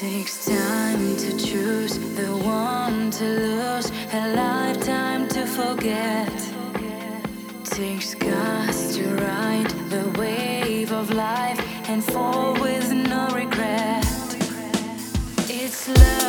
takes time to choose the one to lose, a lifetime to forget. Takes guts to ride the wave of life and fall with no regret. It's love.